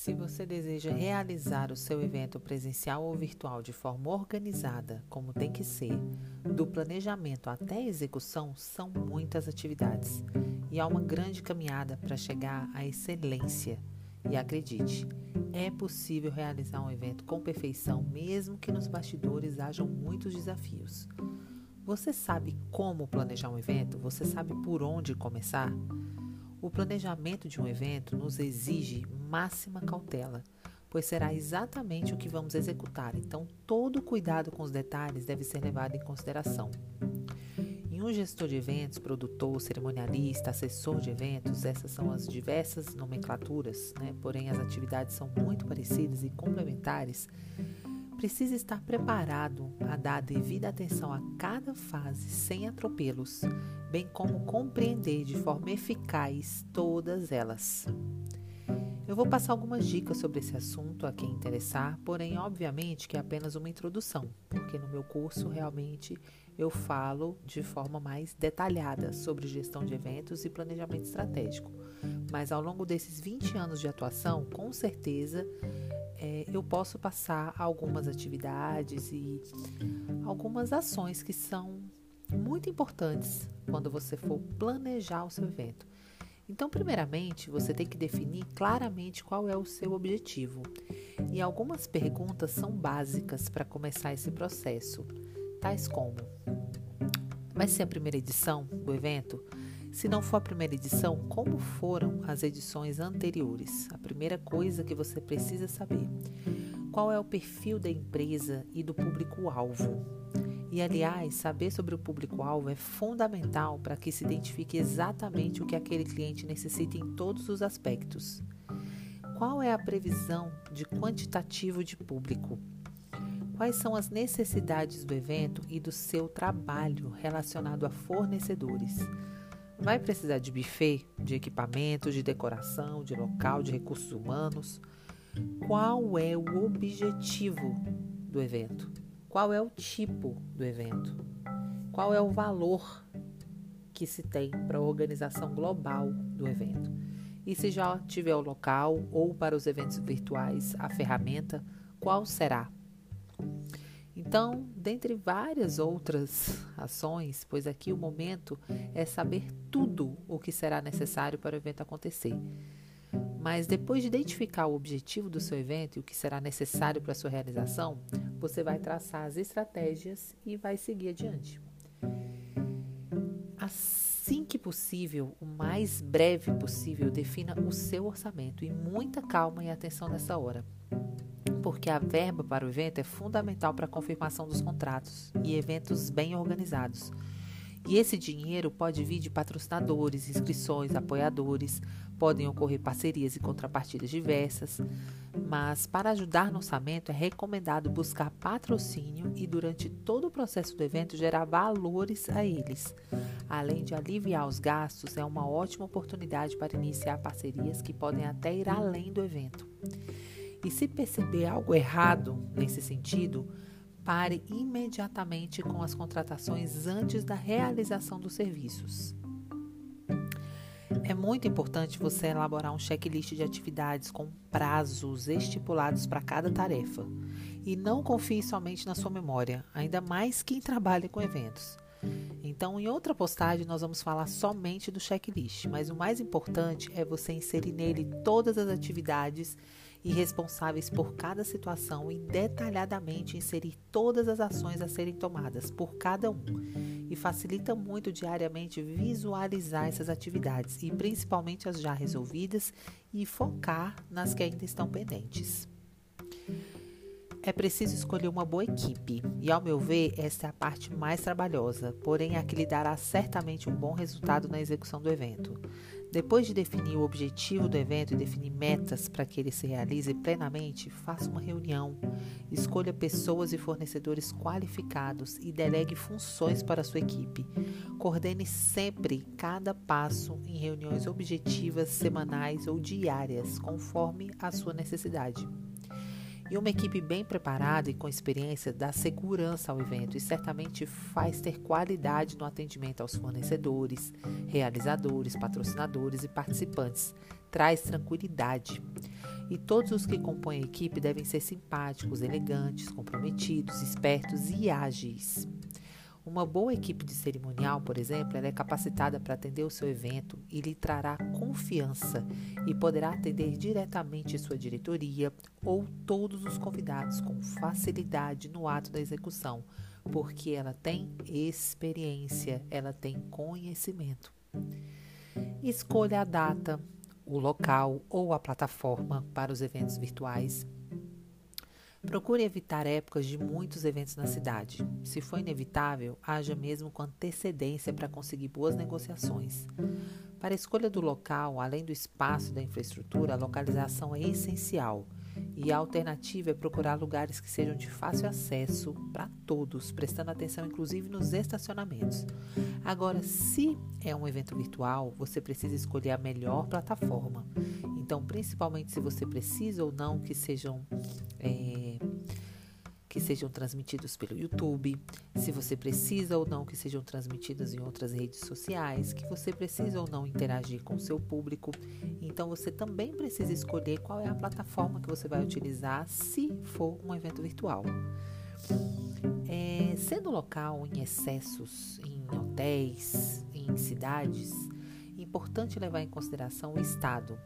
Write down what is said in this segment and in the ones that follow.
Se você deseja realizar o seu evento presencial ou virtual de forma organizada, como tem que ser, do planejamento até a execução, são muitas atividades e há uma grande caminhada para chegar à excelência. E acredite, é possível realizar um evento com perfeição, mesmo que nos bastidores hajam muitos desafios. Você sabe como planejar um evento? Você sabe por onde começar? O planejamento de um evento nos exige máxima cautela, pois será exatamente o que vamos executar, então todo cuidado com os detalhes deve ser levado em consideração. Em um gestor de eventos, produtor, cerimonialista, assessor de eventos, essas são as diversas nomenclaturas, né? porém as atividades são muito parecidas e complementares precisa estar preparado a dar devida atenção a cada fase sem atropelos, bem como compreender de forma eficaz todas elas. Eu vou passar algumas dicas sobre esse assunto a quem interessar, porém, obviamente, que é apenas uma introdução, porque no meu curso realmente eu falo de forma mais detalhada sobre gestão de eventos e planejamento estratégico. Mas ao longo desses 20 anos de atuação, com certeza é, eu posso passar algumas atividades e algumas ações que são muito importantes quando você for planejar o seu evento. Então, primeiramente, você tem que definir claramente qual é o seu objetivo. E algumas perguntas são básicas para começar esse processo, tais como: vai ser a primeira edição do evento? Se não for a primeira edição, como foram as edições anteriores? A primeira coisa que você precisa saber: qual é o perfil da empresa e do público-alvo? E, aliás, saber sobre o público-alvo é fundamental para que se identifique exatamente o que aquele cliente necessita em todos os aspectos. Qual é a previsão de quantitativo de público? Quais são as necessidades do evento e do seu trabalho relacionado a fornecedores? Vai precisar de buffet, de equipamento, de decoração, de local, de recursos humanos. Qual é o objetivo do evento? Qual é o tipo do evento? Qual é o valor que se tem para a organização global do evento? E se já tiver o local ou para os eventos virtuais a ferramenta, qual será? Então, dentre várias outras ações, pois aqui o momento é saber tudo o que será necessário para o evento acontecer. Mas depois de identificar o objetivo do seu evento e o que será necessário para a sua realização, você vai traçar as estratégias e vai seguir adiante. Assim que possível, o mais breve possível, defina o seu orçamento e muita calma e atenção nessa hora porque a verba para o evento é fundamental para a confirmação dos contratos e eventos bem organizados. E esse dinheiro pode vir de patrocinadores, inscrições, apoiadores, podem ocorrer parcerias e contrapartidas diversas, mas para ajudar no orçamento é recomendado buscar patrocínio e durante todo o processo do evento gerar valores a eles. Além de aliviar os gastos, é uma ótima oportunidade para iniciar parcerias que podem até ir além do evento. E se perceber algo errado nesse sentido, pare imediatamente com as contratações antes da realização dos serviços. É muito importante você elaborar um checklist de atividades com prazos estipulados para cada tarefa. E não confie somente na sua memória, ainda mais quem trabalha com eventos. Então, em outra postagem, nós vamos falar somente do checklist, mas o mais importante é você inserir nele todas as atividades e responsáveis por cada situação e detalhadamente inserir todas as ações a serem tomadas por cada um. E facilita muito diariamente visualizar essas atividades e principalmente as já resolvidas e focar nas que ainda estão pendentes. É preciso escolher uma boa equipe, e ao meu ver, essa é a parte mais trabalhosa, porém a que lhe dará certamente um bom resultado na execução do evento. Depois de definir o objetivo do evento e definir metas para que ele se realize plenamente, faça uma reunião, escolha pessoas e fornecedores qualificados e delegue funções para a sua equipe. Coordene sempre cada passo em reuniões objetivas semanais ou diárias, conforme a sua necessidade. E uma equipe bem preparada e com experiência dá segurança ao evento e certamente faz ter qualidade no atendimento aos fornecedores, realizadores, patrocinadores e participantes, traz tranquilidade. E todos os que compõem a equipe devem ser simpáticos, elegantes, comprometidos, espertos e ágeis. Uma boa equipe de cerimonial, por exemplo, ela é capacitada para atender o seu evento e lhe trará confiança e poderá atender diretamente sua diretoria ou todos os convidados com facilidade no ato da execução, porque ela tem experiência, ela tem conhecimento. Escolha a data, o local ou a plataforma para os eventos virtuais Procure evitar épocas de muitos eventos na cidade. Se for inevitável, haja mesmo com antecedência para conseguir boas negociações. Para a escolha do local, além do espaço e da infraestrutura, a localização é essencial. E a alternativa é procurar lugares que sejam de fácil acesso para todos, prestando atenção inclusive nos estacionamentos. Agora, se é um evento virtual, você precisa escolher a melhor plataforma. Então, principalmente se você precisa ou não que sejam é, que sejam transmitidos pelo YouTube, se você precisa ou não que sejam transmitidos em outras redes sociais, que você precisa ou não interagir com seu público. Então você também precisa escolher qual é a plataforma que você vai utilizar se for um evento virtual. É, sendo local em excessos, em hotéis, em cidades, importante levar em consideração o Estado,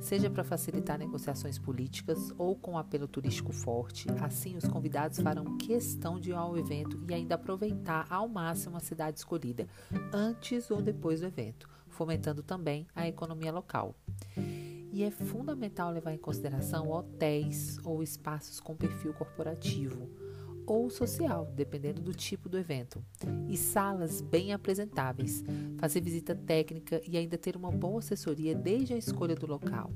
seja para facilitar negociações políticas ou com um apelo turístico forte. Assim, os convidados farão questão de ir ao evento e ainda aproveitar ao máximo a cidade escolhida, antes ou depois do evento, fomentando também a economia local. E é fundamental levar em consideração hotéis ou espaços com perfil corporativo ou social, dependendo do tipo do evento, e salas bem apresentáveis, fazer visita técnica e ainda ter uma boa assessoria desde a escolha do local.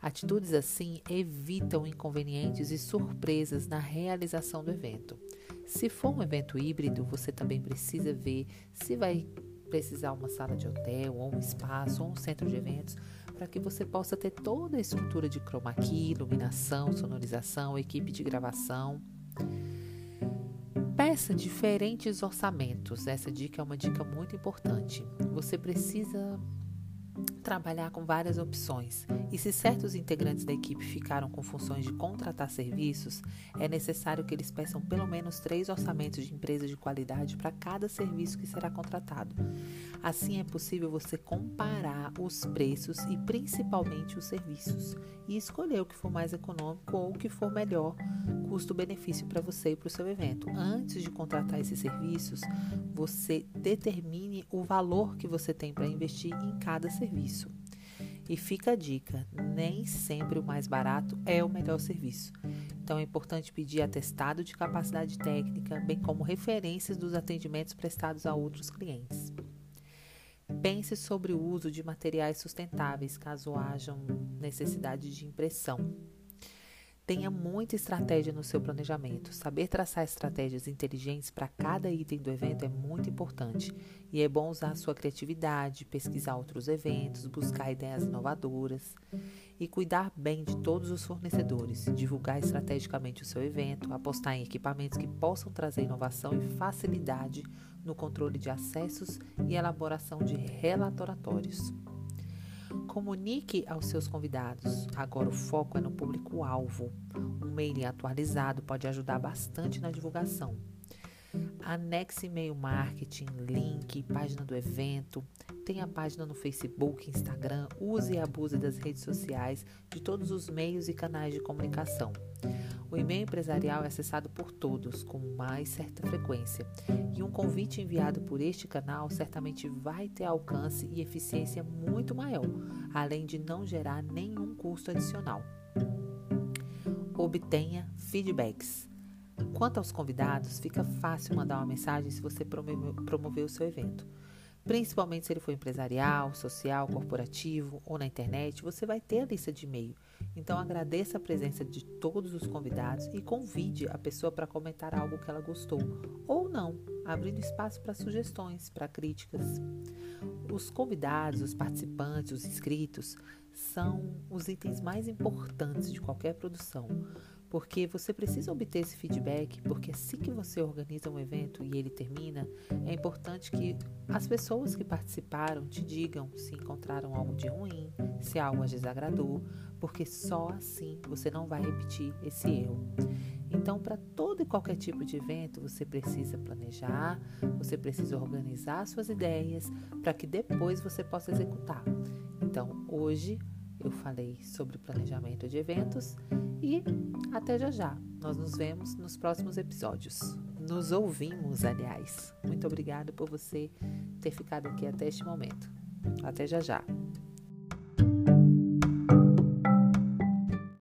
Atitudes assim evitam inconvenientes e surpresas na realização do evento. Se for um evento híbrido, você também precisa ver se vai precisar uma sala de hotel, ou um espaço, ou um centro de eventos, para que você possa ter toda a estrutura de chroma key, iluminação, sonorização, equipe de gravação. Peça diferentes orçamentos. Essa dica é uma dica muito importante. Você precisa trabalhar com várias opções. E se certos integrantes da equipe ficaram com funções de contratar serviços, é necessário que eles peçam pelo menos três orçamentos de empresa de qualidade para cada serviço que será contratado. Assim é possível você comparar os preços e principalmente os serviços e escolher o que for mais econômico ou o que for melhor custo-benefício para você e para o seu evento. Antes de contratar esses serviços, você determine o valor que você tem para investir em cada serviço. E fica a dica: nem sempre o mais barato é o melhor serviço. Então é importante pedir atestado de capacidade técnica, bem como referências dos atendimentos prestados a outros clientes. Pense sobre o uso de materiais sustentáveis caso haja necessidade de impressão. Tenha muita estratégia no seu planejamento. Saber traçar estratégias inteligentes para cada item do evento é muito importante. E é bom usar sua criatividade, pesquisar outros eventos, buscar ideias inovadoras e cuidar bem de todos os fornecedores, divulgar estrategicamente o seu evento, apostar em equipamentos que possam trazer inovação e facilidade no controle de acessos e elaboração de relatórios. Comunique aos seus convidados. Agora o foco é no público-alvo. Um mailing atualizado pode ajudar bastante na divulgação. Anexe e-mail marketing, link, página do evento. Tenha página no Facebook, Instagram. Use e abuse das redes sociais, de todos os meios e canais de comunicação. O e-mail empresarial é acessado por todos com mais certa frequência, e um convite enviado por este canal certamente vai ter alcance e eficiência muito maior, além de não gerar nenhum custo adicional. Obtenha feedbacks. Quanto aos convidados, fica fácil mandar uma mensagem se você promover o seu evento. Principalmente se ele for empresarial, social, corporativo ou na internet, você vai ter a lista de e-mail. Então agradeça a presença de todos os convidados e convide a pessoa para comentar algo que ela gostou ou não, abrindo espaço para sugestões, para críticas. Os convidados, os participantes, os inscritos são os itens mais importantes de qualquer produção porque você precisa obter esse feedback, porque assim que você organiza um evento e ele termina, é importante que as pessoas que participaram te digam se encontraram algo de ruim, se algo as desagradou, porque só assim você não vai repetir esse erro. Então, para todo e qualquer tipo de evento, você precisa planejar, você precisa organizar suas ideias para que depois você possa executar. Então, hoje eu falei sobre planejamento de eventos e até já já. Nós nos vemos nos próximos episódios. Nos ouvimos, aliás. Muito obrigada por você ter ficado aqui até este momento. Até já já.